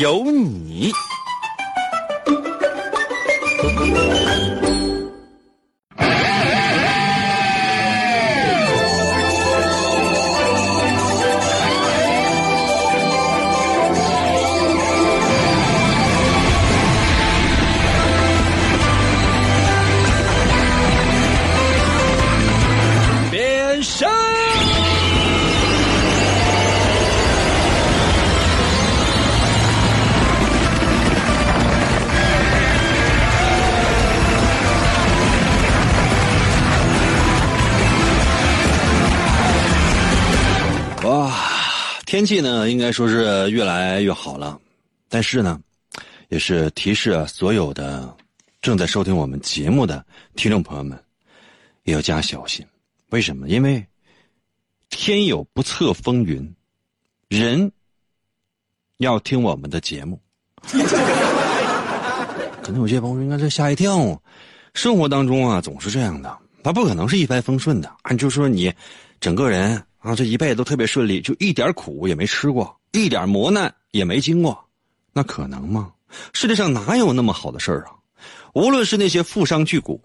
有你。天气呢，应该说是越来越好了，但是呢，也是提示啊，所有的正在收听我们节目的听众朋友们，也要加小心。为什么？因为天有不测风云，人要听我们的节目。可能有些朋友应该在吓一跳，生活当中啊总是这样的，他不可能是一帆风顺的。按就说你整个人啊这一辈子都特别顺利，就一点苦也没吃过，一点磨难也没经过，那可能吗？世界上哪有那么好的事儿啊？无论是那些富商巨贾，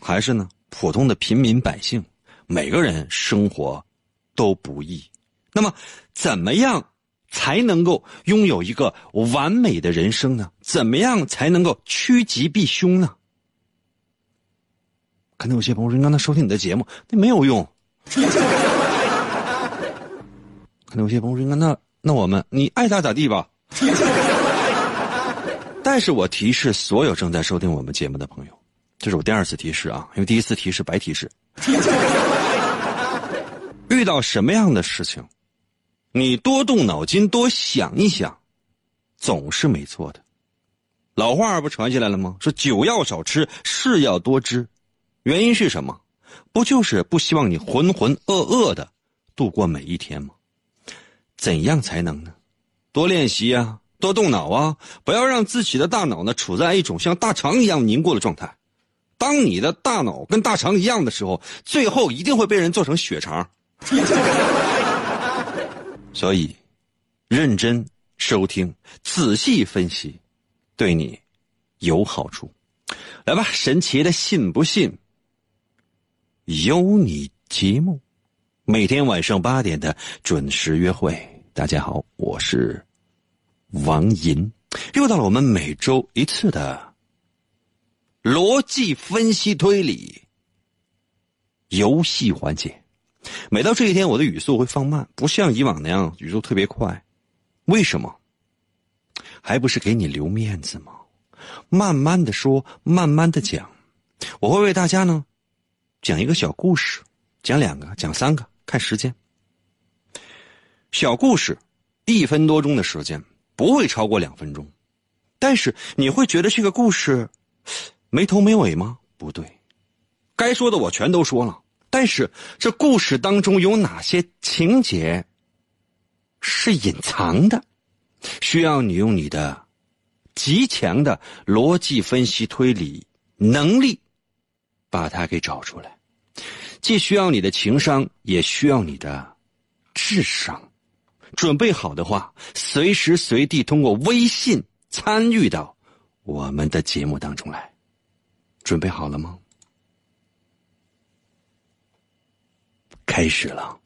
还是呢普通的平民百姓，每个人生活都不易。那么，怎么样才能够拥有一个完美的人生呢？怎么样才能够趋吉避凶呢？可能有些朋友说：“你刚才收听你的节目，那没有用。”可能有些朋友说：“那那我们你爱咋咋地吧。”但是我提示所有正在收听我们节目的朋友，这是我第二次提示啊，因为第一次提示白提示。遇到什么样的事情，你多动脑筋，多想一想，总是没错的。老话不传下来了吗？说酒要少吃，事要多知。原因是什么？不就是不希望你浑浑噩噩的度过每一天吗？怎样才能呢？多练习啊，多动脑啊，不要让自己的大脑呢处在一种像大肠一样凝固的状态。当你的大脑跟大肠一样的时候，最后一定会被人做成血肠。所以，认真收听，仔细分析，对你有好处。来吧，神奇的信不信？有你节目，每天晚上八点的准时约会。大家好，我是王银，又到了我们每周一次的逻辑分析推理游戏环节。每到这一天，我的语速会放慢，不像以往那样语速特别快。为什么？还不是给你留面子吗？慢慢的说，慢慢的讲。我会为大家呢讲一个小故事，讲两个，讲三个，看时间。小故事，一分多钟的时间，不会超过两分钟。但是你会觉得这个故事没头没尾吗？不对，该说的我全都说了。但是这故事当中有哪些情节是隐藏的？需要你用你的极强的逻辑分析推理能力把它给找出来，既需要你的情商，也需要你的智商。准备好的话，随时随地通过微信参与到我们的节目当中来。准备好了吗？开始了。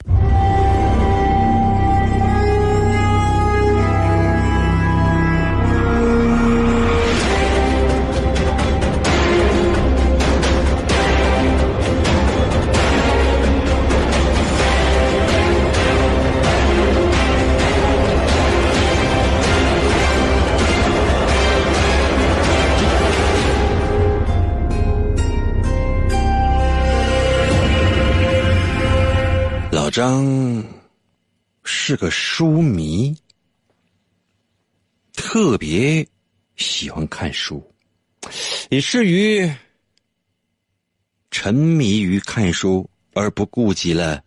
张是个书迷，特别喜欢看书，以至于沉迷于看书而不顾及了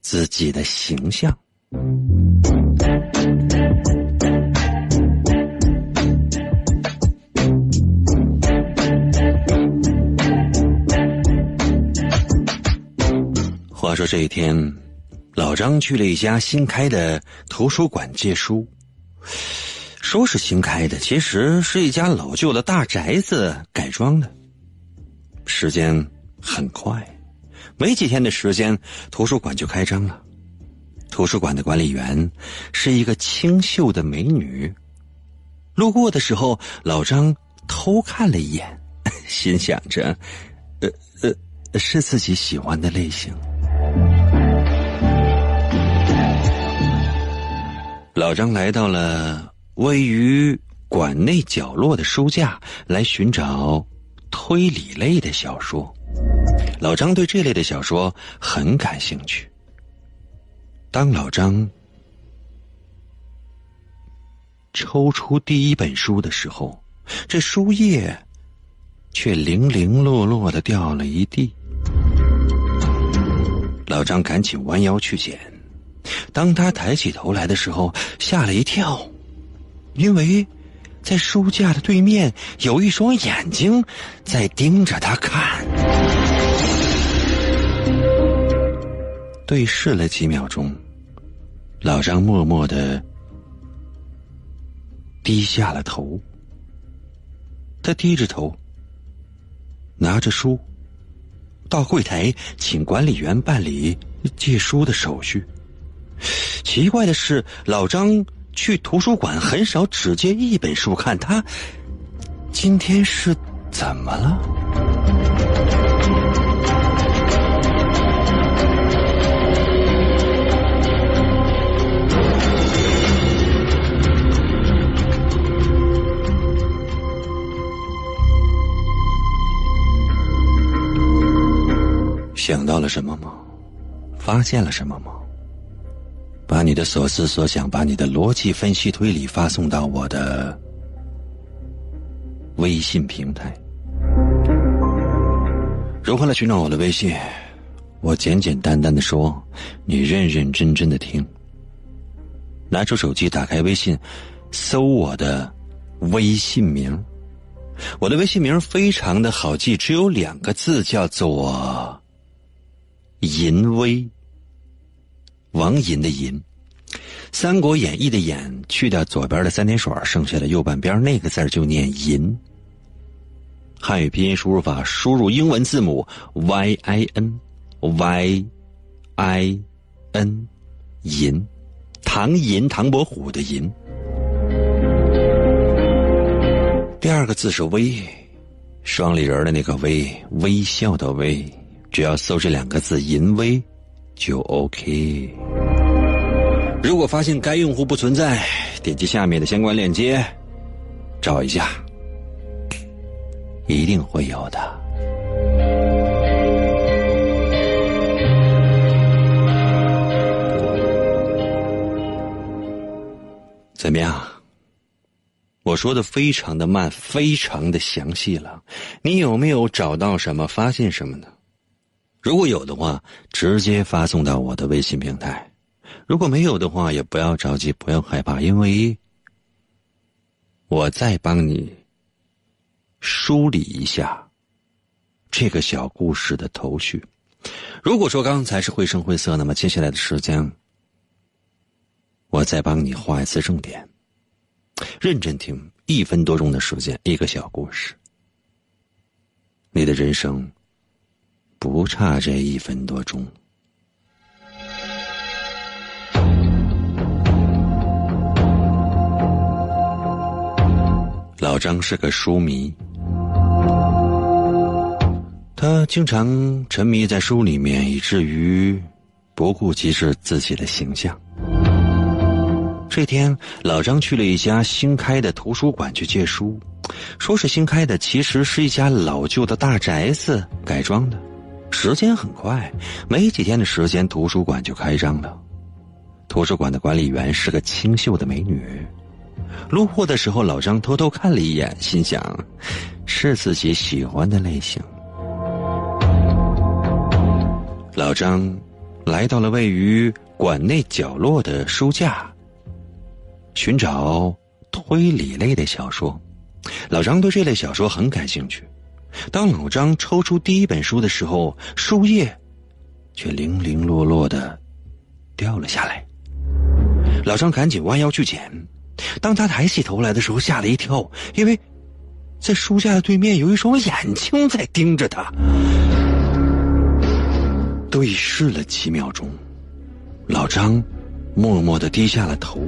自己的形象。话说这一天，老张去了一家新开的图书馆借书。说是新开的，其实是一家老旧的大宅子改装的。时间很快，没几天的时间，图书馆就开张了。图书馆的管理员是一个清秀的美女。路过的时候，老张偷看了一眼，心想着：“呃呃，是自己喜欢的类型。”老张来到了位于馆内角落的书架，来寻找推理类的小说。老张对这类的小说很感兴趣。当老张抽出第一本书的时候，这书页却零零落落的掉了一地。老张赶紧弯腰去捡。当他抬起头来的时候，吓了一跳，因为，在书架的对面有一双眼睛在盯着他看。对视了几秒钟，老张默默的低下了头。他低着头，拿着书，到柜台请管理员办理借书的手续。奇怪的是，老张去图书馆很少只借一本书看，他今天是怎么了？想到了什么吗？发现了什么吗？把你的所思所想，把你的逻辑分析推理发送到我的微信平台。如何来寻找我的微信？我简简单单的说，你认认真真的听。拿出手机，打开微信，搜我的微信名。我的微信名非常的好记，只有两个字，叫做“淫威”。王银的银，《三国演义》的演去掉左边的三点水，剩下的右半边那个字就念银。汉语拼音输入法，输入英文字母 y i n y i n，银，唐银，唐伯虎的银。第二个字是微，双立人的那个微，微笑的微。只要搜这两个字“淫威”。就 OK。如果发现该用户不存在，点击下面的相关链接，找一下，一定会有的。怎么样？我说的非常的慢，非常的详细了。你有没有找到什么？发现什么呢？如果有的话，直接发送到我的微信平台；如果没有的话，也不要着急，不要害怕，因为我再帮你梳理一下这个小故事的头绪。如果说刚才是绘声绘色，那么接下来的时间，我再帮你画一次重点。认真听，一分多钟的时间，一个小故事，你的人生。不差这一分多钟。老张是个书迷，他经常沉迷在书里面，以至于不顾及是自己的形象。这天，老张去了一家新开的图书馆去借书，说是新开的，其实是一家老旧的大宅子改装的。时间很快，没几天的时间，图书馆就开张了。图书馆的管理员是个清秀的美女。路过的时候，老张偷偷看了一眼，心想，是自己喜欢的类型。老张来到了位于馆内角落的书架，寻找推理类的小说。老张对这类小说很感兴趣。当老张抽出第一本书的时候，书页却零零落落的掉了下来。老张赶紧弯腰去捡。当他抬起头来的时候，吓了一跳，因为在书架的对面有一双眼睛在盯着他。对视了几秒钟，老张默默的低下了头。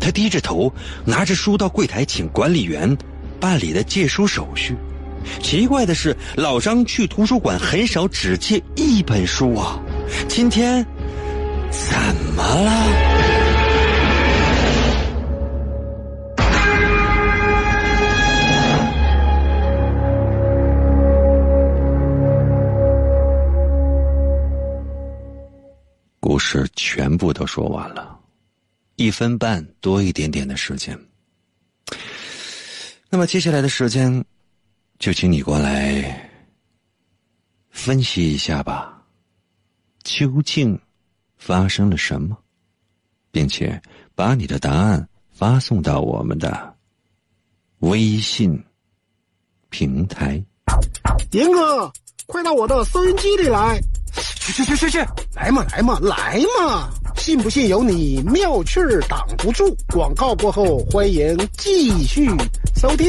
他低着头，拿着书到柜台请管理员办理的借书手续。奇怪的是，老张去图书馆很少只借一本书啊，今天怎么了？故事全部都说完了，一分半多一点点的时间。那么接下来的时间，就请你过来分析一下吧，究竟发生了什么，并且把你的答案发送到我们的微信平台。严哥，快到我的收音机里来！去去去去去，来嘛来嘛来嘛！信不信由你，妙趣儿挡不住。广告过后，欢迎继续收听。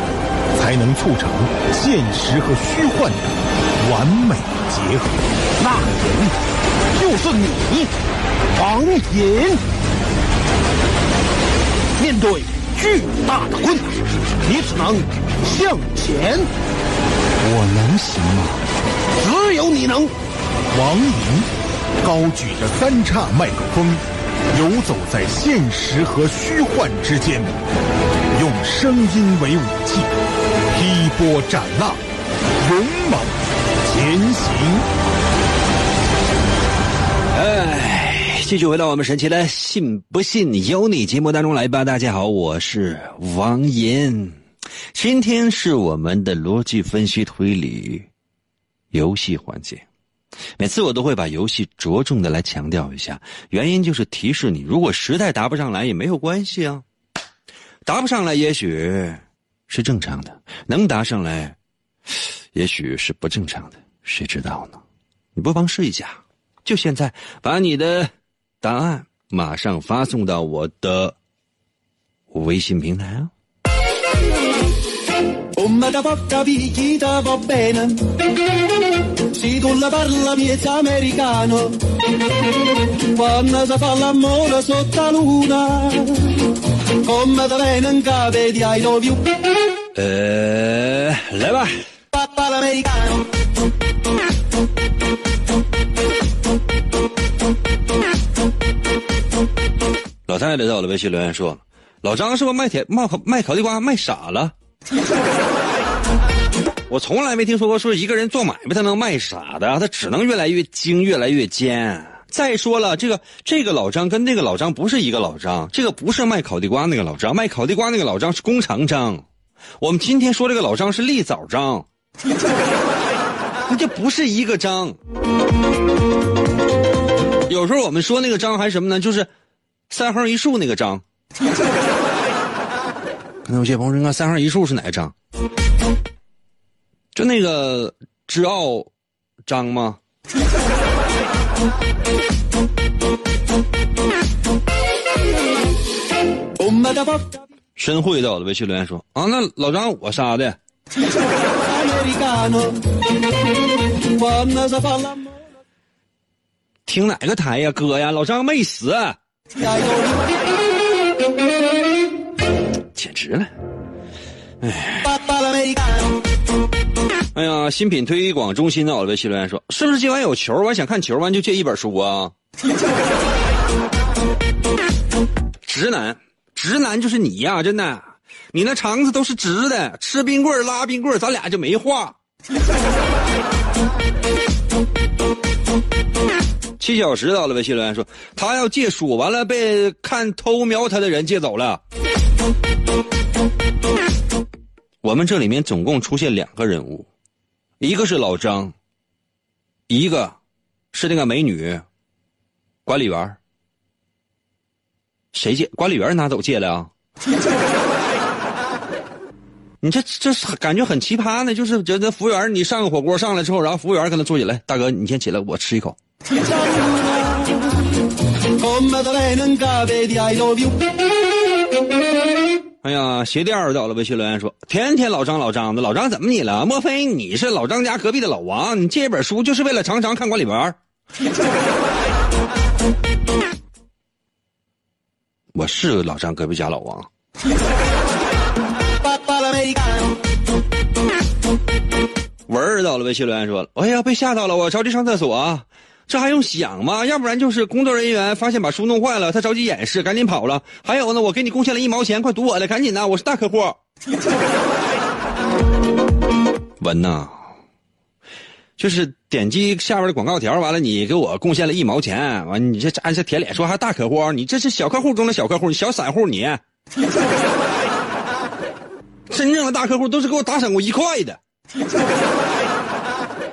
才能促成现实和虚幻的完美结合。那人就是你，王隐。面对巨大的困难，你只能向前。我能行吗？只有你能。王莹高举着三叉麦克风，游走在现实和虚幻之间，用声音为武器，劈波斩浪，勇猛前行。哎，继续回到我们神奇的“信不信由你”节目当中来吧。大家好，我是王岩。今天是我们的逻辑分析推理游戏环节，每次我都会把游戏着重的来强调一下，原因就是提示你，如果实在答不上来也没有关系啊，答不上来也许是正常的，能答上来，也许是不正常的，谁知道呢？你不妨试一下，就现在把你的答案马上发送到我的微信平台啊。呃，来吧。老太太在我的微信留言说：“老张是不是卖铁卖卖烤地瓜卖傻了？” 我从来没听说过说一个人做买卖他能卖傻的，他只能越来越精，越来越尖。再说了，这个这个老张跟那个老张不是一个老张，这个不是卖烤地瓜那个老张，卖烤地瓜那个老张是工厂张。我们今天说这个老张是立早张，那这不是一个张。有时候我们说那个张还是什么呢？就是三横一竖那个张。可能有些朋友说，看三横一竖是哪个张？就那个知奥张吗？申慧到的微信留言说：“啊，那老张我杀的。”听哪个台呀，哥呀？老张没死，简直了！哎，哎呀，新品推广中心的微信留言说：“是不是今晚有球？我想看球，完就借一本书啊。”直男，直男就是你呀！真的，你那肠子都是直的，吃冰棍拉冰棍咱俩就没话。七小时到了，微信留言说他要借书，完了被看偷瞄他的人借走了。我们这里面总共出现两个人物，一个是老张，一个是那个美女管理员。谁借？管理员拿走借的啊？你这这感觉很奇葩呢，就是觉得服务员，你上个火锅上来之后，然后服务员跟他坐起来，大哥，你先起来，我吃一口。哎呀，鞋垫儿到了，微信留言说：天天老张老张的，老张怎么你了？莫非你是老张家隔壁的老王？你借一本书就是为了常常看管理员？我是老张隔壁家老王。文儿到了，微信留言说：“哎呀，被吓到了，我着急上厕所，这还用想吗？要不然就是工作人员发现把书弄坏了，他着急掩饰，赶紧跑了。还有呢，我给你贡献了一毛钱，快读我的，赶紧的，我是大客户。文呐，就是点击下边的广告条，完了你给我贡献了一毛钱，完你这按下铁脸说还大客户，你这是小客户中的小客户，你小散户你。真正的大客户都是给我打赏过一块的。”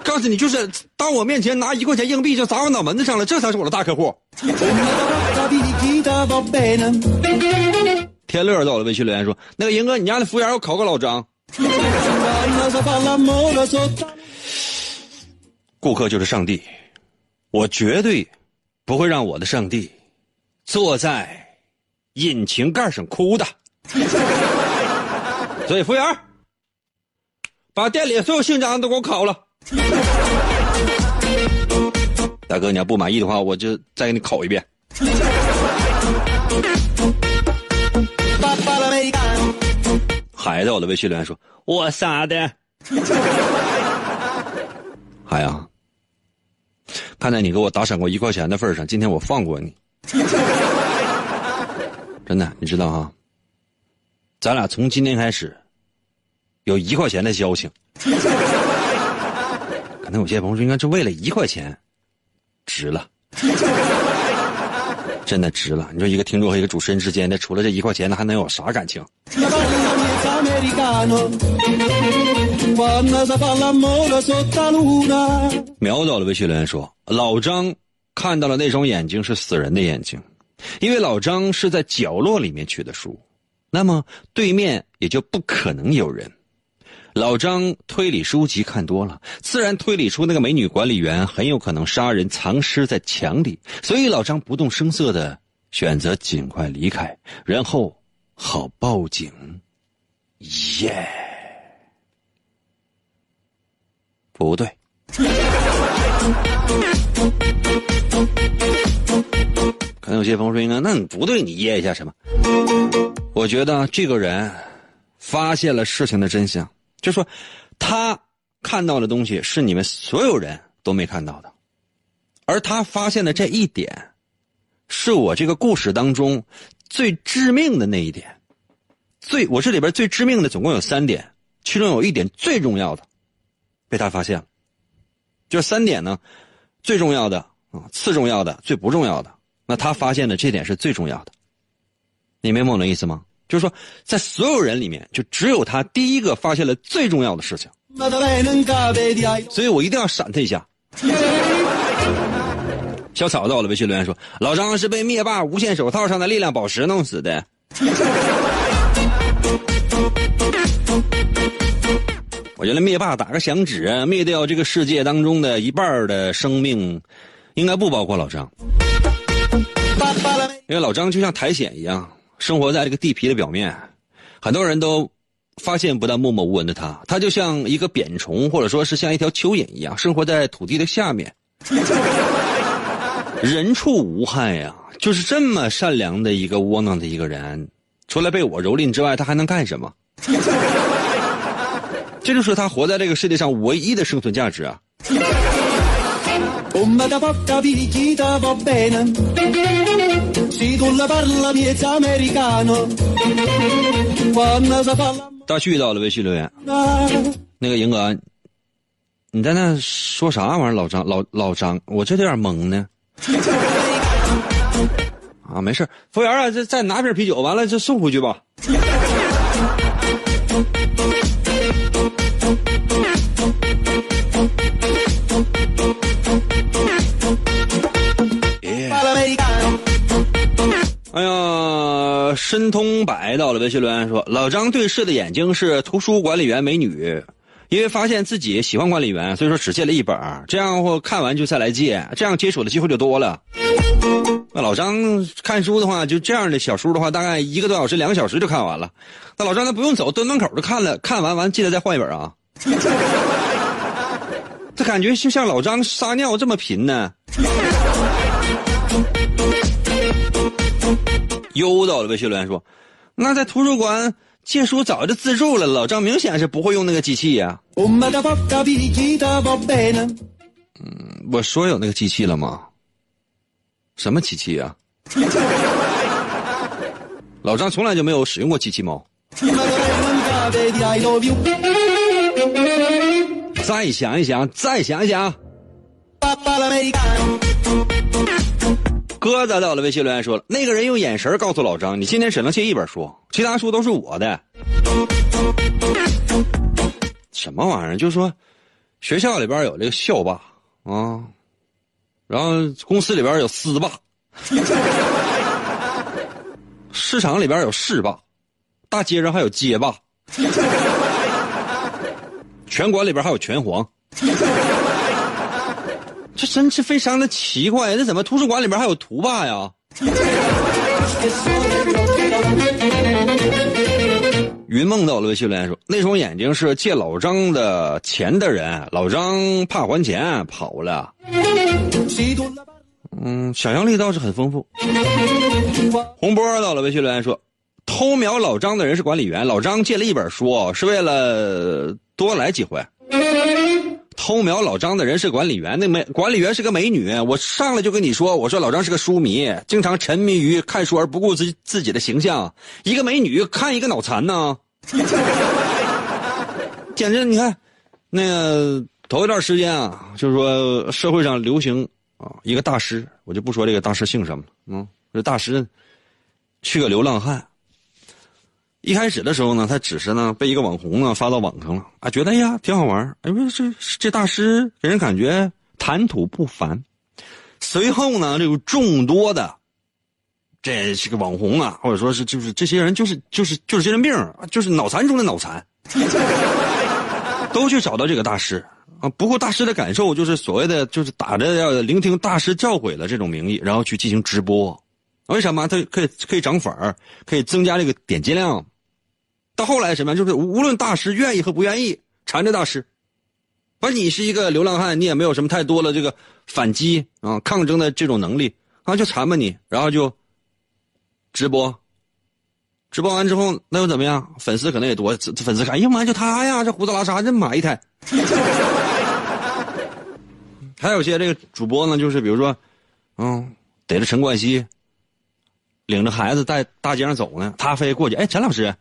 告诉你，就是当我面前拿一块钱硬币就砸我脑门子上了，这才是我的大客户。天乐到了，微信留言说：“那个英哥，你家的服务员要考个老张。”顾客就是上帝，我绝对不会让我的上帝坐在引擎盖上哭的。所以，服务员。把店里所有姓张的都给我烤了，大哥，你要不满意的话，我就再给你烤一遍。孩子，我的微信留言说：“我杀的。”海洋，看在你给我打赏过一块钱的份上，今天我放过你。真的，你知道哈？咱俩从今天开始。有一块钱的交情，可能有些朋友说，应该是为了一块钱，值了，真的值了。你说一个听众和一个主持人之间的，除了这一块钱，那还能有啥感情？苗导的微信留言说：“老张看到了那双眼睛是死人的眼睛，因为老张是在角落里面取的书，那么对面也就不可能有人。”老张推理书籍看多了，自然推理出那个美女管理员很有可能杀人藏尸在墙里，所以老张不动声色的选择尽快离开，然后好报警。耶，不对，可能有些朋友说应该，那你不对，你噎一下什么？我觉得这个人发现了事情的真相。就说，他看到的东西是你们所有人都没看到的，而他发现的这一点，是我这个故事当中最致命的那一点。最我这里边最致命的总共有三点，其中有一点最重要的，被他发现了。就三点呢，最重要的啊，次重要的，最不重要的。那他发现的这点是最重要的，你明白我的意思吗？就是说，在所有人里面，就只有他第一个发现了最重要的事情，所以我一定要闪他一下。小草到了微信留言说：“老张是被灭霸无限手套上的力量宝石弄死的。”我觉得灭霸打个响指，灭掉这个世界当中的一半的生命，应该不包括老张，因为老张就像苔藓一样，生活在这个地皮的表面，很多人都发现不到默默无闻的他，他就像一个扁虫，或者说是像一条蚯蚓一样，生活在土地的下面，人畜无害呀，就是这么善良的一个窝囊的一个人，除了被我蹂躏之外，他还能干什么？这就是他活在这个世界上唯一的生存价值啊！大旭到了微信留言，那个赢哥，你在那说啥玩意儿？老张，老老张，我这有点懵呢。啊，没事，服务员啊，再再拿瓶啤酒，完了就送回去吧。申通百到了微信留言说：“老张对视的眼睛是图书管理员美女，因为发现自己喜欢管理员，所以说只借了一本，这样或看完就再来借，这样接触的机会就多了。那老张看书的话，就这样的小书的话，大概一个多小时、两个小时就看完了。那老张他不用走，蹲门口就看了，看完完记得再换一本啊。这感觉就像老张撒尿这么频呢。”又到了微信留言说：“那在图书馆借书早就自助了，老张明显是不会用那个机器呀。”嗯，我说有那个机器了吗？什么机器呀？老张从来就没有使用过机器猫。再想一想，再想一想。鸽子到了微信留言说了，那个人用眼神告诉老张，你今天只能借一本书，其他书都是我的。什么玩意儿？就说学校里边有这个校霸啊，然后公司里边有司霸，市场里边有市霸，大街上还有街霸，拳馆里边还有拳皇。这真是非常的奇怪，那怎么图书馆里边还有图霸呀？云梦到了微信留言说：“那双眼睛是借老张的钱的人，老张怕还钱跑了。”嗯，想象力倒是很丰富。洪波到了微信留言说：“偷瞄老张的人是管理员，老张借了一本书是为了多来几回。”偷瞄老张的人是管理员，那美管理员是个美女。我上来就跟你说，我说老张是个书迷，经常沉迷于看书而不顾自自己的形象。一个美女看一个脑残呢，简直！你看，那个头一段时间啊，就是说社会上流行啊一个大师，我就不说这个大师姓什么了，嗯，这大师去个流浪汉。一开始的时候呢，他只是呢被一个网红呢发到网上了啊，觉得哎呀挺好玩哎，不这这大师给人感觉谈吐不凡。随后呢，这个众多的这是个网红啊，或者说是就是这些人就是就是就是精神病就是脑残中的脑残，都去找到这个大师啊。不过大师的感受就是所谓的就是打着要聆听大师教诲的这种名义，然后去进行直播。为什么？他可以可以涨粉儿，可以增加这个点击量。到后来什么？就是无论大师愿意和不愿意，缠着大师。反正你是一个流浪汉，你也没有什么太多的这个反击啊、抗争的这种能力啊，就缠吧你，然后就直播。直播完之后，那又怎么样？粉丝可能也多，粉丝看，哎呀妈，就他呀，这胡子拉碴，这埋汰。还有些这个主播呢，就是比如说，嗯，逮着陈冠希。领着孩子在大街上走呢，他非过去。哎，陈老师，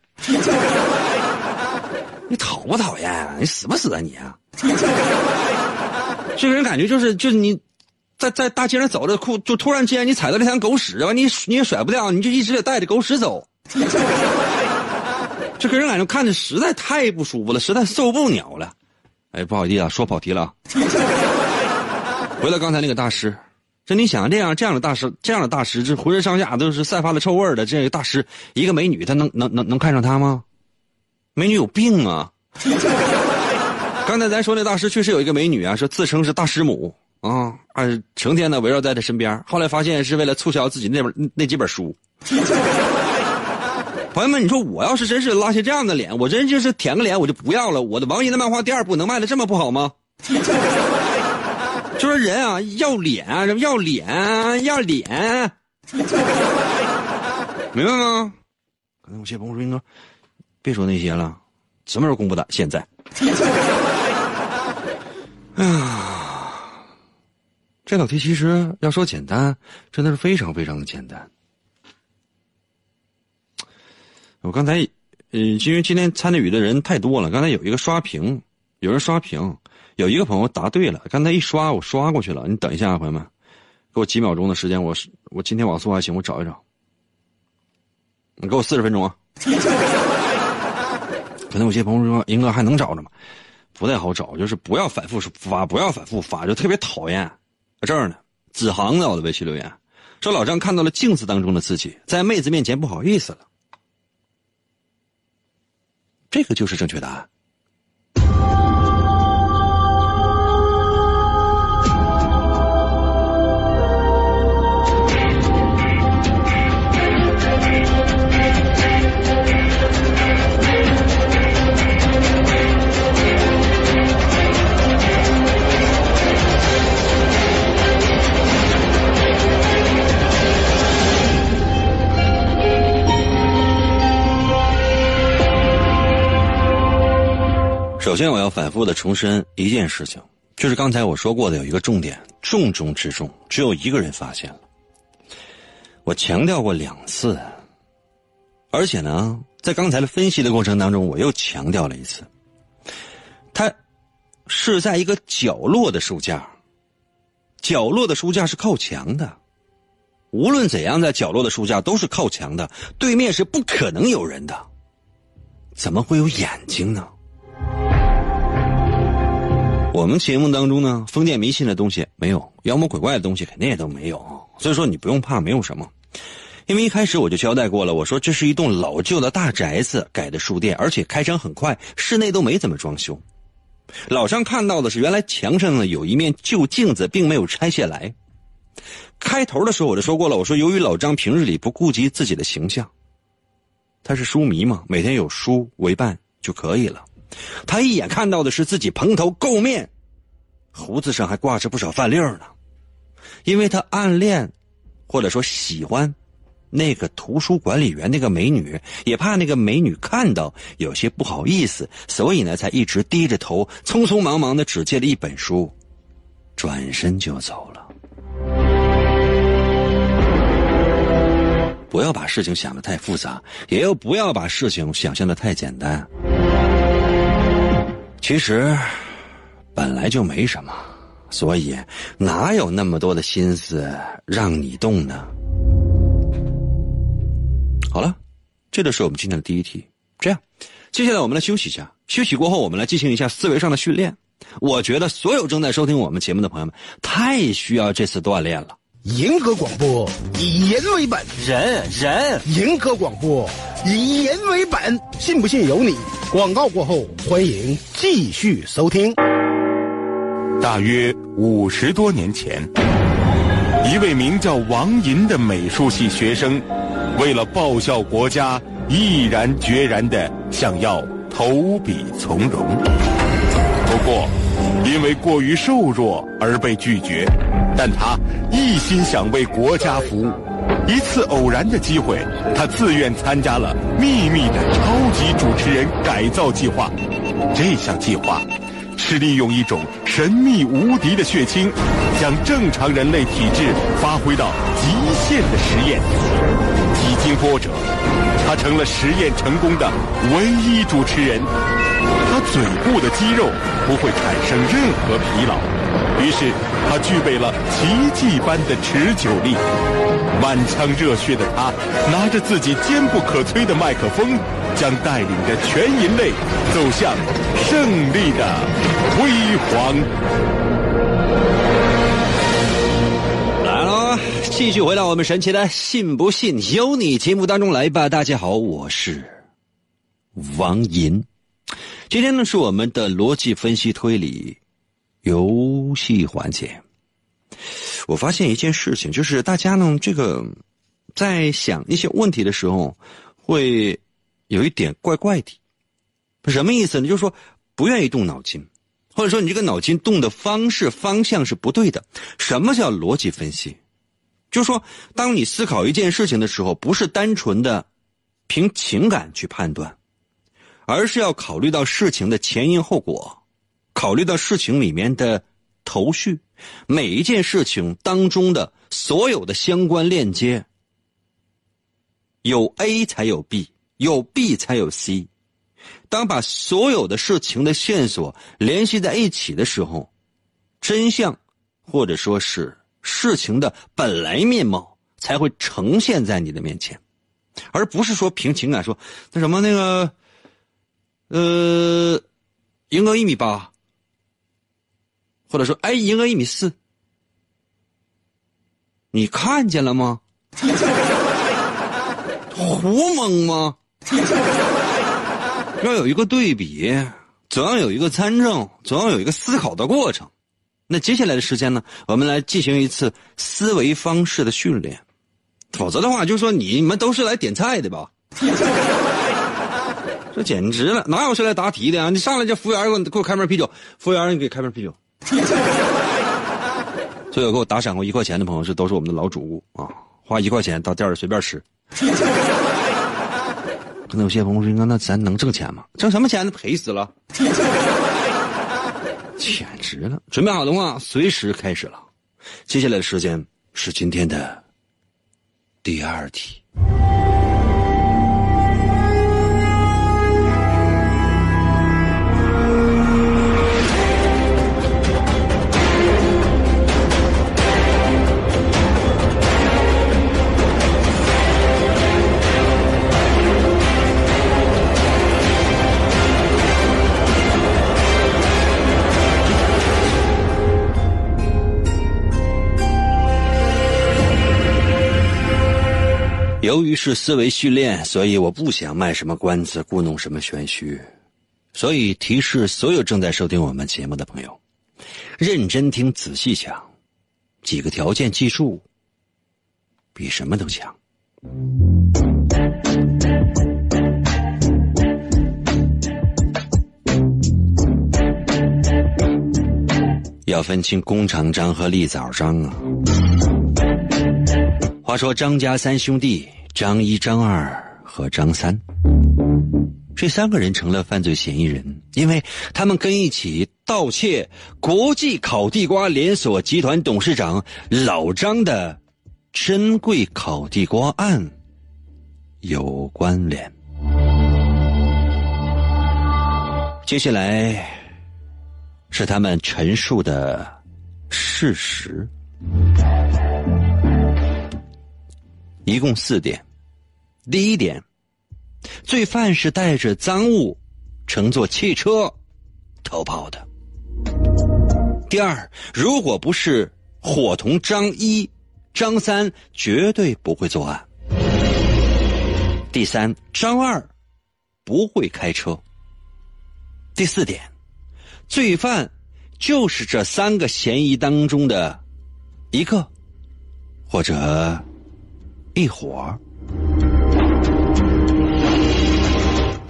你讨不讨厌啊？你死不死啊你？这个人感觉就是就是你，在在大街上走着，裤就突然之间你踩到那滩狗屎吧，你你也甩不掉，你就一直得带着狗屎走。这个人感觉看着实在太不舒服了，实在受不了了。哎，不好意思啊，说跑题了。回到刚才那个大师，这你想这样这样的大师，这样的大师，这浑身上下都是散发了臭味的这个大师，一个美女，他能能能能看上他吗？美女有病啊！刚才咱说那大师确实有一个美女啊，说自称是大师母啊，啊，成天呢围绕在他身边。后来发现是为了促销自己那本那几本书。朋友们，你说我要是真是拉下这样的脸，我真就是舔个脸我就不要了。我的王爷的漫画第二部能卖的这么不好吗？就是人啊，要脸啊，要脸，要脸，明白吗？可能有些朋友说：“应别说那些了，什么时候公布的？现在。”哎呀，这道题其实要说简单，真的是非常非常的简单。我刚才，呃，因为今天参与的人太多了，刚才有一个刷屏，有人刷屏，有一个朋友答对了。刚才一刷，我刷过去了。你等一下啊，朋友们，给我几秒钟的时间，我我今天网速还行，我找一找。你给我四十分钟啊！可能有些朋友说，英哥还能找着吗？不太好找，就是不要反复发，不要反复发，就特别讨厌。这儿呢，子航在我的微信留言说：“老张看到了镜子当中的自己，在妹子面前不好意思了。”这个就是正确答案。首先，我要反复的重申一件事情，就是刚才我说过的有一个重点，重中之重，只有一个人发现了。我强调过两次，而且呢，在刚才的分析的过程当中，我又强调了一次。他是在一个角落的书架，角落的书架是靠墙的，无论怎样，在角落的书架都是靠墙的，对面是不可能有人的，怎么会有眼睛呢？我们节目当中呢，封建迷信的东西没有，妖魔鬼怪的东西肯定也都没有，所以说你不用怕，没有什么。因为一开始我就交代过了，我说这是一栋老旧的大宅子改的书店，而且开张很快，室内都没怎么装修。老张看到的是原来墙上呢有一面旧镜子，并没有拆下来。开头的时候我就说过了，我说由于老张平日里不顾及自己的形象，他是书迷嘛，每天有书为伴就可以了。他一眼看到的是自己蓬头垢面，胡子上还挂着不少饭粒儿呢，因为他暗恋，或者说喜欢，那个图书管理员那个美女，也怕那个美女看到有些不好意思，所以呢才一直低着头，匆匆忙忙的只借了一本书，转身就走了。不要把事情想的太复杂，也要不要把事情想象的太简单。其实，本来就没什么，所以哪有那么多的心思让你动呢？好了，这就是我们今天的第一题。这样，接下来我们来休息一下。休息过后，我们来进行一下思维上的训练。我觉得所有正在收听我们节目的朋友们，太需要这次锻炼了。银河广播以人为本，人人银河广播以人为本，信不信由你。广告过后，欢迎继续收听。大约五十多年前，一位名叫王银的美术系学生，为了报效国家，毅然决然的想要投笔从戎。不过，因为过于瘦弱而被拒绝。但他一心想为国家服务。一次偶然的机会，他自愿参加了秘密的超级主持人改造计划。这项计划是利用一种神秘无敌的血清，将正常人类体质发挥到极限的实验。几经波折，他成了实验成功的唯一主持人。他嘴部的肌肉不会产生任何疲劳，于是他具备了奇迹般的持久力。满腔热血的他，拿着自己坚不可摧的麦克风，将带领着全人类走向胜利的辉煌。来喽，继续回到我们神奇的“信不信由你”节目当中来吧。大家好，我是王银。今天呢是我们的逻辑分析推理游戏环节。我发现一件事情，就是大家呢这个在想一些问题的时候，会有一点怪怪的。什么意思呢？就是说不愿意动脑筋，或者说你这个脑筋动的方式方向是不对的。什么叫逻辑分析？就是说，当你思考一件事情的时候，不是单纯的凭情感去判断，而是要考虑到事情的前因后果，考虑到事情里面的头绪，每一件事情当中的所有的相关链接，有 A 才有 B，有 B 才有 C。当把所有的事情的线索联系在一起的时候，真相，或者说是。事情的本来面貌才会呈现在你的面前，而不是说凭情感说那什么那个，呃，银哥一米八，或者说哎银哥一米四，你看见了吗？胡蒙吗？要有一个对比，总要有一个参证，总要有一个思考的过程。那接下来的时间呢，我们来进行一次思维方式的训练，否则的话，就说你们都是来点菜的吧？这简直了，哪有是来答题的啊？你上来就服务员给我给我开瓶啤酒，服务员你给开瓶啤酒。所有给我打赏过一块钱的朋友是都是我们的老主顾啊，花一块钱到店里随便吃。可能有些朋友说：“那咱能挣钱吗？挣什么钱呢？赔死了。”简直了！准备好的话，随时开始了。接下来的时间是今天的第二题。由于是思维训练，所以我不想卖什么关子，故弄什么玄虚，所以提示所有正在收听我们节目的朋友，认真听，仔细想，几个条件记住，比什么都强。要分清弓长张和立早张啊！话说张家三兄弟。张一、张二和张三，这三个人成了犯罪嫌疑人，因为他们跟一起盗窃国际烤地瓜连锁集团董事长老张的珍贵烤地瓜案有关联。接下来是他们陈述的事实，一共四点。第一点，罪犯是带着赃物，乘坐汽车逃跑的。第二，如果不是伙同张一、张三，绝对不会作案。第三，张二不会开车。第四点，罪犯就是这三个嫌疑当中的一个，或者一伙儿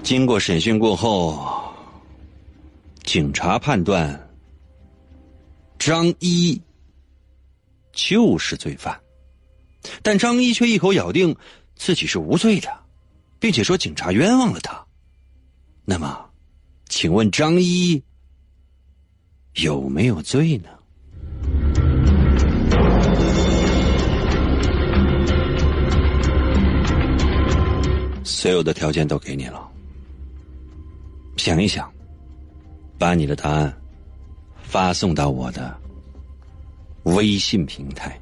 经过审讯过后，警察判断张一就是罪犯，但张一却一口咬定自己是无罪的，并且说警察冤枉了他。那么，请问张一有没有罪呢？所有的条件都给你了。想一想，把你的答案发送到我的微信平台。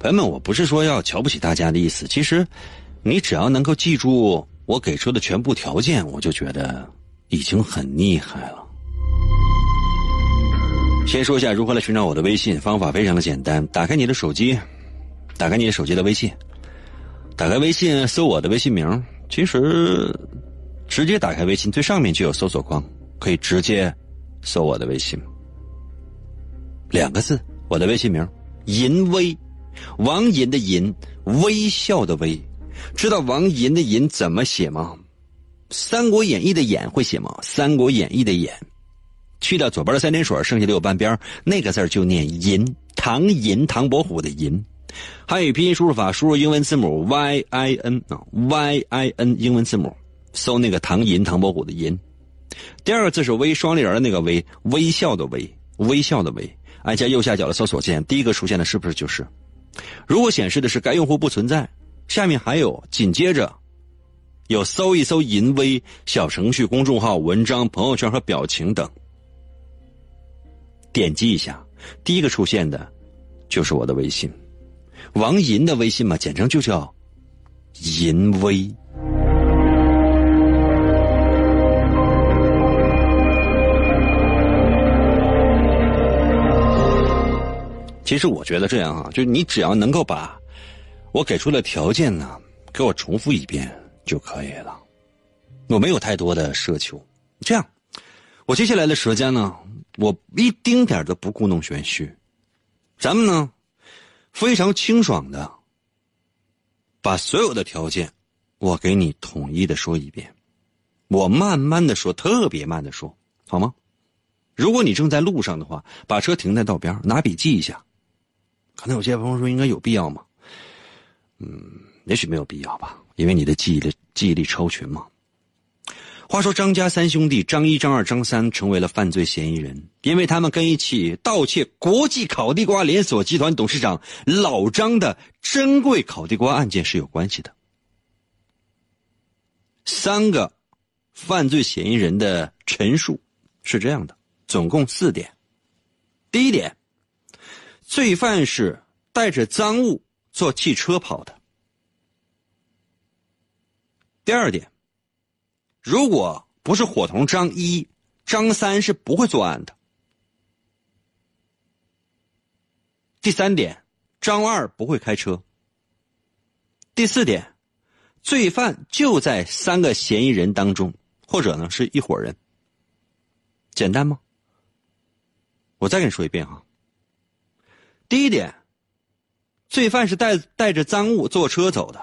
朋友们，我不是说要瞧不起大家的意思，其实你只要能够记住我给出的全部条件，我就觉得已经很厉害了。先说一下如何来寻找我的微信，方法非常的简单，打开你的手机，打开你的手机的微信，打开微信搜我的微信名，其实直接打开微信最上面就有搜索框，可以直接搜我的微信。两个字，我的微信名，银威，王银的银，微笑的微，知道王银的银怎么写吗？《三国演义》的演会写吗？《三国演义》的演，去掉左边的三点水，剩下的有半边，那个字就念银，唐银，唐伯虎的银。汉语拼音输入法，输入英文字母 y i n 啊 y i n 英文字母，搜那个唐寅，唐伯虎的寅。第二个字是微双立人的那个微，微笑的微，微笑的微。按下右下角的搜索键，第一个出现的是不是就是？如果显示的是该用户不存在，下面还有紧接着有搜一搜淫威小程序、公众号、文章、朋友圈和表情等。点击一下，第一个出现的，就是我的微信，王银的微信嘛，简称就叫淫威。其实我觉得这样啊，就是你只要能够把我给出的条件呢，给我重复一遍就可以了。我没有太多的奢求。这样，我接下来的时间呢，我一丁点都不故弄玄虚。咱们呢，非常清爽的把所有的条件，我给你统一的说一遍。我慢慢的说，特别慢的说，好吗？如果你正在路上的话，把车停在道边，拿笔记一下。可能有些朋友说，应该有必要吗？嗯，也许没有必要吧，因为你的记忆力记忆力超群嘛。话说张家三兄弟张一、张二、张三成为了犯罪嫌疑人，因为他们跟一起盗窃国际烤地瓜连锁集团董事长老张的珍贵烤地瓜案件是有关系的。三个犯罪嫌疑人的陈述是这样的，总共四点。第一点。罪犯是带着赃物坐汽车跑的。第二点，如果不是伙同张一、张三是不会作案的。第三点，张二不会开车。第四点，罪犯就在三个嫌疑人当中，或者呢是一伙人。简单吗？我再跟你说一遍哈。第一点，罪犯是带带着赃物坐车走的，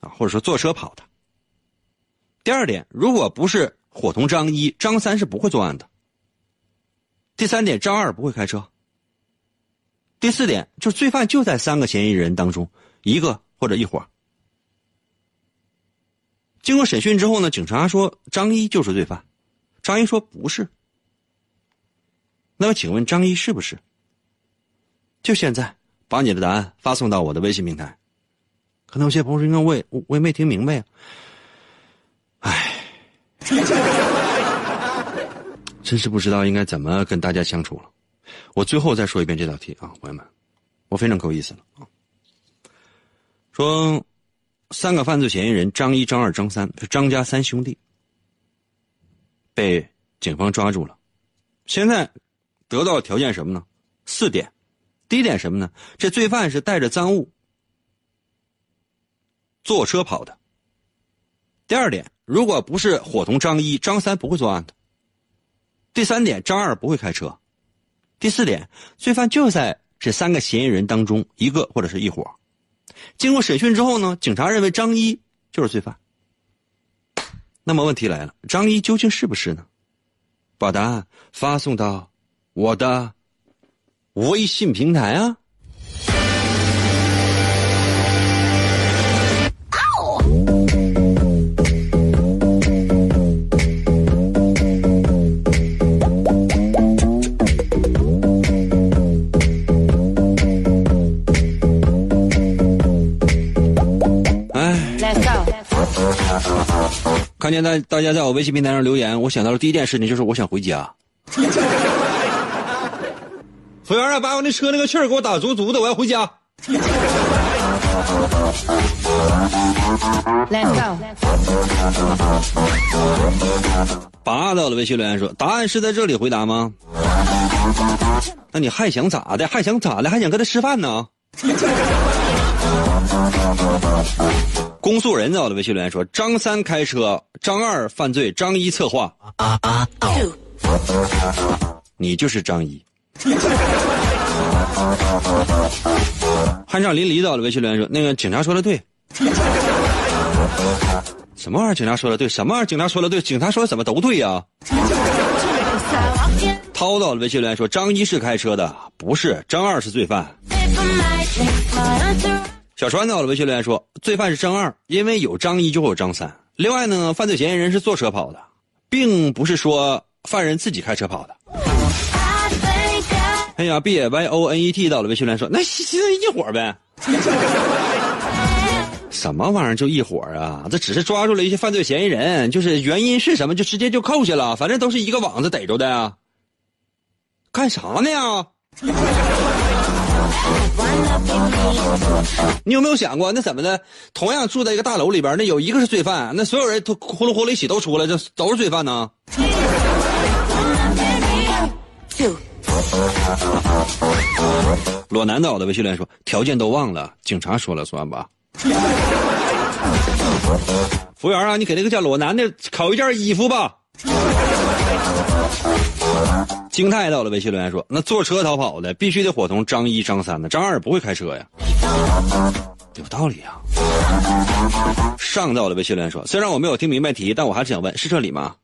啊，或者说坐车跑的。第二点，如果不是伙同张一、张三是不会作案的。第三点，张二不会开车。第四点，就是罪犯就在三个嫌疑人当中一个或者一伙。经过审讯之后呢，警察说张一就是罪犯，张一说不是。那么，请问张一是不是？就现在，把你的答案发送到我的微信平台。可能有些朋友：“应该我也我也没听明白呀。”唉，真是不知道应该怎么跟大家相处了。我最后再说一遍这道题啊，朋友们，我非常够意思了啊。说三个犯罪嫌疑人张一、张二、张三是张家三兄弟，被警方抓住了。现在得到的条件什么呢？四点。第一点什么呢？这罪犯是带着赃物坐车跑的。第二点，如果不是伙同张一、张三，不会作案的。第三点，张二不会开车。第四点，罪犯就在这三个嫌疑人当中一个或者是一伙。经过审讯之后呢，警察认为张一就是罪犯。那么问题来了，张一究竟是不是呢？把答案发送到我的。微信平台啊！哎，看见大大家在我微信平台上留言，我想到的第一件事情就是我想回家。服务员啊，把我那车那个气儿给我打足足的，我要回家。Let's go。拔到了微信留言说：“答案是在这里回答吗？”那你还想咋的？还想咋的？还想跟他吃饭呢？公诉人在我的微信留言说：张三开车，张二犯罪，张一策划。啊啊哦你就是张一。酣畅淋漓的微信留言说：“那个警察说的对。”什么玩意儿？警察说的对？什么玩意儿？警察说的对？警察说的怎么都对呀？涛到了微信留言说：“张一是开车的，不是张二是罪犯。”小川到了微信留言说：“罪犯是张二，因为有张一就会有张三。另外呢，犯罪嫌疑人是坐车跑的，并不是说犯人自己开车跑的。”哎呀，B Y O N E T 到了微信留言说：“那现在一伙呗。”什么玩意儿就一伙啊？这只是抓住了一些犯罪嫌疑人，就是原因是什么就直接就扣下了，反正都是一个网子逮着的呀。干啥呢呀？你有没有想过，那怎么的？同样住在一个大楼里边，那有一个是罪犯，那所有人都呼噜呼噜一起都出来，这都是罪犯呢？裸男岛的微信留言说：“条件都忘了，警察说了算吧。”服务员啊，你给那个叫裸男的烤一件衣服吧。金泰到了微信留言说：“那坐车逃跑的必须得伙同张一、张三的，张二不会开车呀。”有道理啊。上到了微信留言说：“虽然我没有听明白题，但我还是想问，是这里吗？”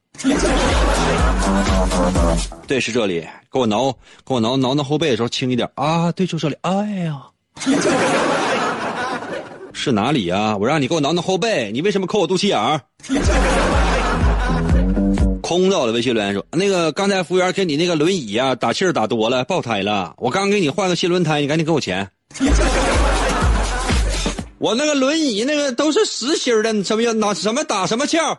对，是这里。给我挠，给我挠挠挠后背的时候轻一点啊！对，就这里。哎呀，是哪里呀？我让你给我挠挠后背，你为什么抠我肚脐眼儿？空到了微信留言说：“那个刚才服务员给你那个轮椅呀打气儿打多了，爆胎了。我刚给你换个新轮胎，你赶紧给我钱。我那个轮椅那个都是实心的，什么要拿什么打什么气儿？”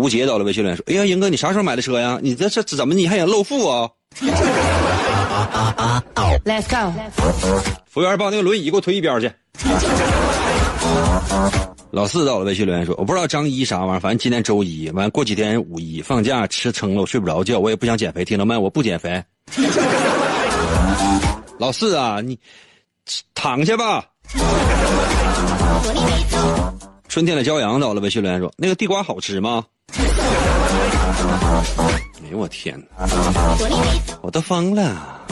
吴杰到了微信留言说：“哎呀，英哥，你啥时候买的车呀？你这这怎么你还想露富啊？”Let's go。服务员把那个轮椅给我推一边去。老四到了微信留言说：“我不知道张一啥玩意儿，反正今天周一，完过几天五一放假吃撑了，我睡不着觉，我也不想减肥，听到没？我不减肥。老四啊，你躺下吧。”春天的骄阳到了微信留言说：“那个地瓜好吃吗？”哎呦我天哪！我都疯了。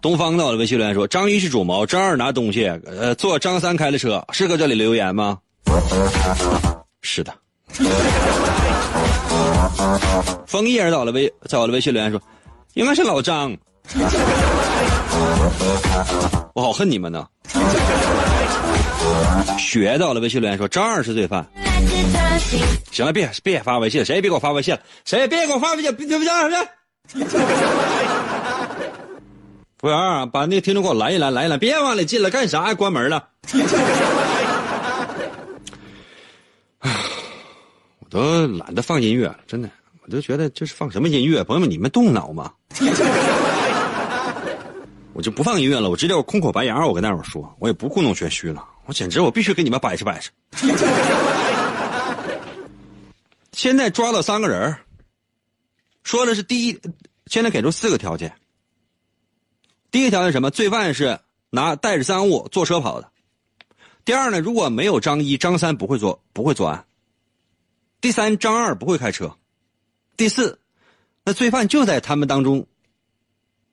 东方到了微信留言说：“张一是主谋，张二拿东西，呃，坐张三开的车，是搁这里留言吗？”是的。枫叶到了微在我的微信留言说：“应该是老张。”我好恨你们呢。学到了微信留言说：“张二是罪犯。”行了，别别发微信了，谁也别给我发微信了，谁也别给我发微信，别别别别！服务员，把那个听众给我拦一拦，拦一拦，别往里进了，干啥呀？关门了。我都懒得放音乐了，真的，我都觉得就是放什么音乐，朋友们，你们动脑吗？我就不放音乐了，我直接我空口白牙，我跟大伙说，我也不故弄玄虚了，我简直我必须给你们摆扯摆扯。现在抓到三个人说的是第一，现在给出四个条件。第一个条件什么？罪犯是拿带着赃物坐车跑的。第二呢，如果没有张一、张三不会做不会作案。第三，张二不会开车。第四，那罪犯就在他们当中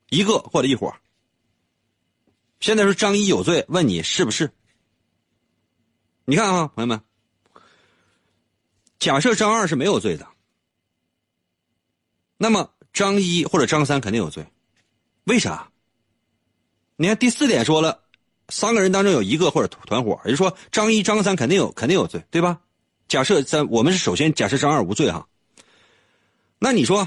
一个或者一伙。现在说张一有罪，问你是不是？你看啊，朋友们。假设张二是没有罪的，那么张一或者张三肯定有罪，为啥？你看第四点说了，三个人当中有一个或者团伙，也就是说张一、张三肯定有肯定有罪，对吧？假设咱我们是首先假设张二无罪哈，那你说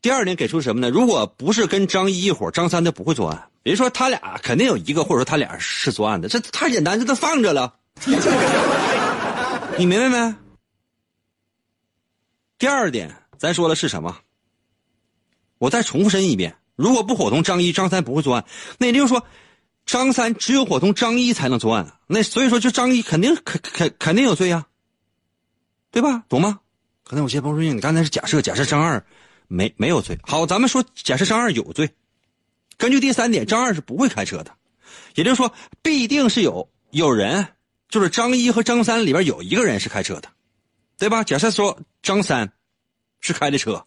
第二点给出什么呢？如果不是跟张一一伙，张三他不会作案。比如说他俩肯定有一个或者说他俩是作案的，这太简单，这都放着了，你明白没？第二点，咱说的是什么？我再重申一遍：如果不伙同张一、张三，不会作案。那也就是说，张三只有伙同张一才能作案。那所以说，就张一肯定肯肯肯定有罪呀，对吧？懂吗？可能有些朋友说：“你刚才是假设，假设张二没没有罪。”好，咱们说假设张二有罪，根据第三点，张二是不会开车的，也就是说，必定是有有人，就是张一和张三里边有一个人是开车的，对吧？假设说张三是开的车，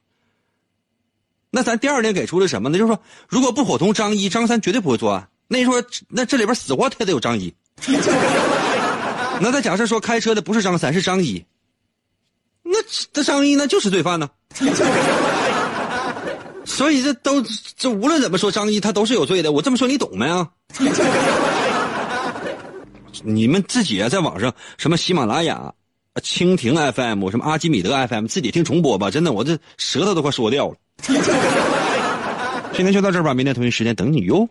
那咱第二点给出了什么呢？就是说，如果不伙同张一、张三，绝对不会作案。那你说，那这里边死活他得有张一。那再假设说开车的不是张三，是张一，那这张一那就是罪犯呢。所以这都这无论怎么说，张一他都是有罪的。我这么说你懂没啊？你们自己啊，在网上什么喜马拉雅、蜻蜓 FM、什么阿基米德 FM，自己听重播吧。真的，我这舌头都快说掉了。今天就到这儿吧，明天同一时间等你哟。